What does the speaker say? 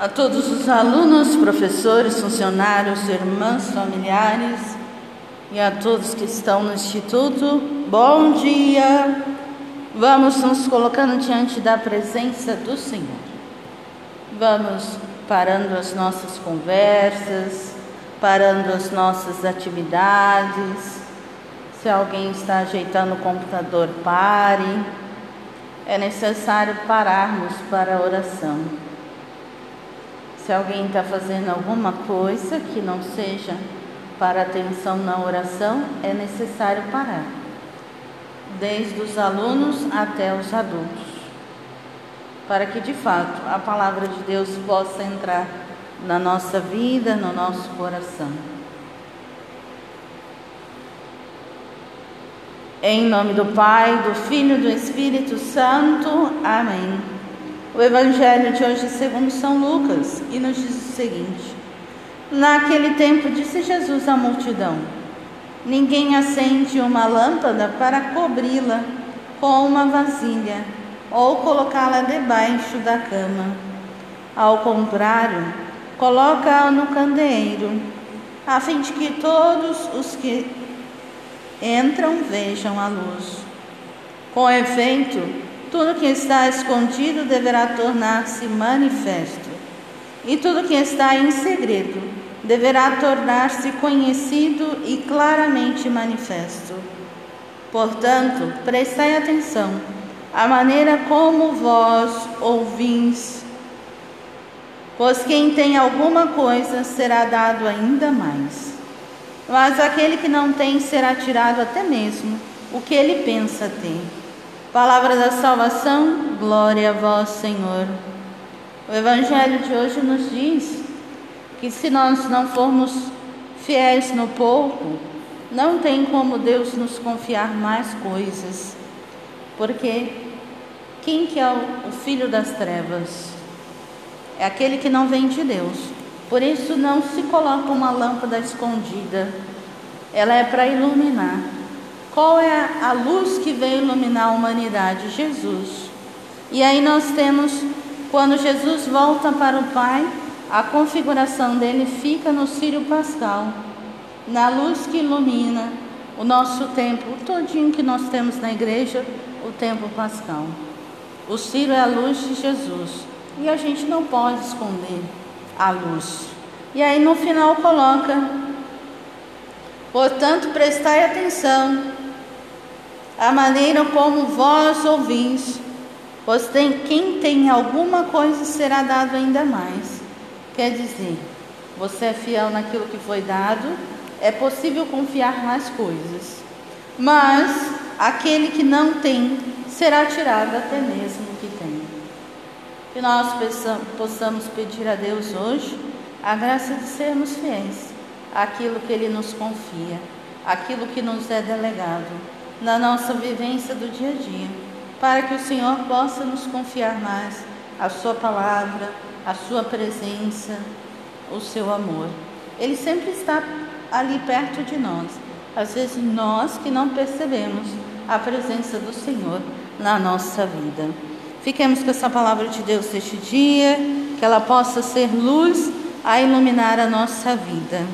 a todos os alunos, professores, funcionários, irmãs, familiares e a todos que estão no Instituto, bom dia! Vamos nos colocando diante da presença do Senhor. Vamos parando as nossas conversas, parando as nossas atividades. Se alguém está ajeitando o computador, pare. É necessário pararmos para a oração. Se alguém está fazendo alguma coisa que não seja para atenção na oração, é necessário parar, desde os alunos até os adultos, para que de fato a palavra de Deus possa entrar na nossa vida, no nosso coração. Em nome do Pai, do Filho e do Espírito Santo. Amém. O Evangelho de hoje, segundo São Lucas, e nos diz o seguinte: Naquele tempo disse Jesus à multidão: Ninguém acende uma lâmpada para cobri-la com uma vasilha ou colocá-la debaixo da cama. Ao contrário, coloca-a no candeeiro, a fim de que todos os que entram vejam a luz. Com efeito, tudo que está escondido deverá tornar-se manifesto, e tudo que está em segredo deverá tornar-se conhecido e claramente manifesto. Portanto, prestai atenção à maneira como vós ouvis, pois quem tem alguma coisa será dado ainda mais. Mas aquele que não tem será tirado até mesmo o que ele pensa ter. Palavra da salvação, glória a vós, Senhor. O Evangelho de hoje nos diz que se nós não formos fiéis no pouco, não tem como Deus nos confiar mais coisas. Porque quem que é o filho das trevas? É aquele que não vem de Deus. Por isso não se coloca uma lâmpada escondida. Ela é para iluminar. Qual é a luz que veio iluminar a humanidade? Jesus. E aí nós temos, quando Jesus volta para o Pai, a configuração dele fica no Sírio Pascal, na luz que ilumina o nosso tempo, o todinho que nós temos na igreja, o tempo pascal. O Ciro é a luz de Jesus e a gente não pode esconder a luz. E aí no final coloca, portanto, prestai atenção a maneira como vós ouvis, pois tem, quem tem alguma coisa será dado ainda mais. Quer dizer, você é fiel naquilo que foi dado, é possível confiar mais coisas. Mas aquele que não tem será tirado até mesmo o que tem. Que nós possamos pedir a Deus hoje a graça de sermos fiéis àquilo que Ele nos confia, aquilo que nos é delegado na nossa vivência do dia a dia, para que o Senhor possa nos confiar mais a Sua palavra, a Sua presença, o seu amor. Ele sempre está ali perto de nós. Às vezes nós que não percebemos a presença do Senhor na nossa vida. Fiquemos com essa palavra de Deus este dia, que ela possa ser luz a iluminar a nossa vida.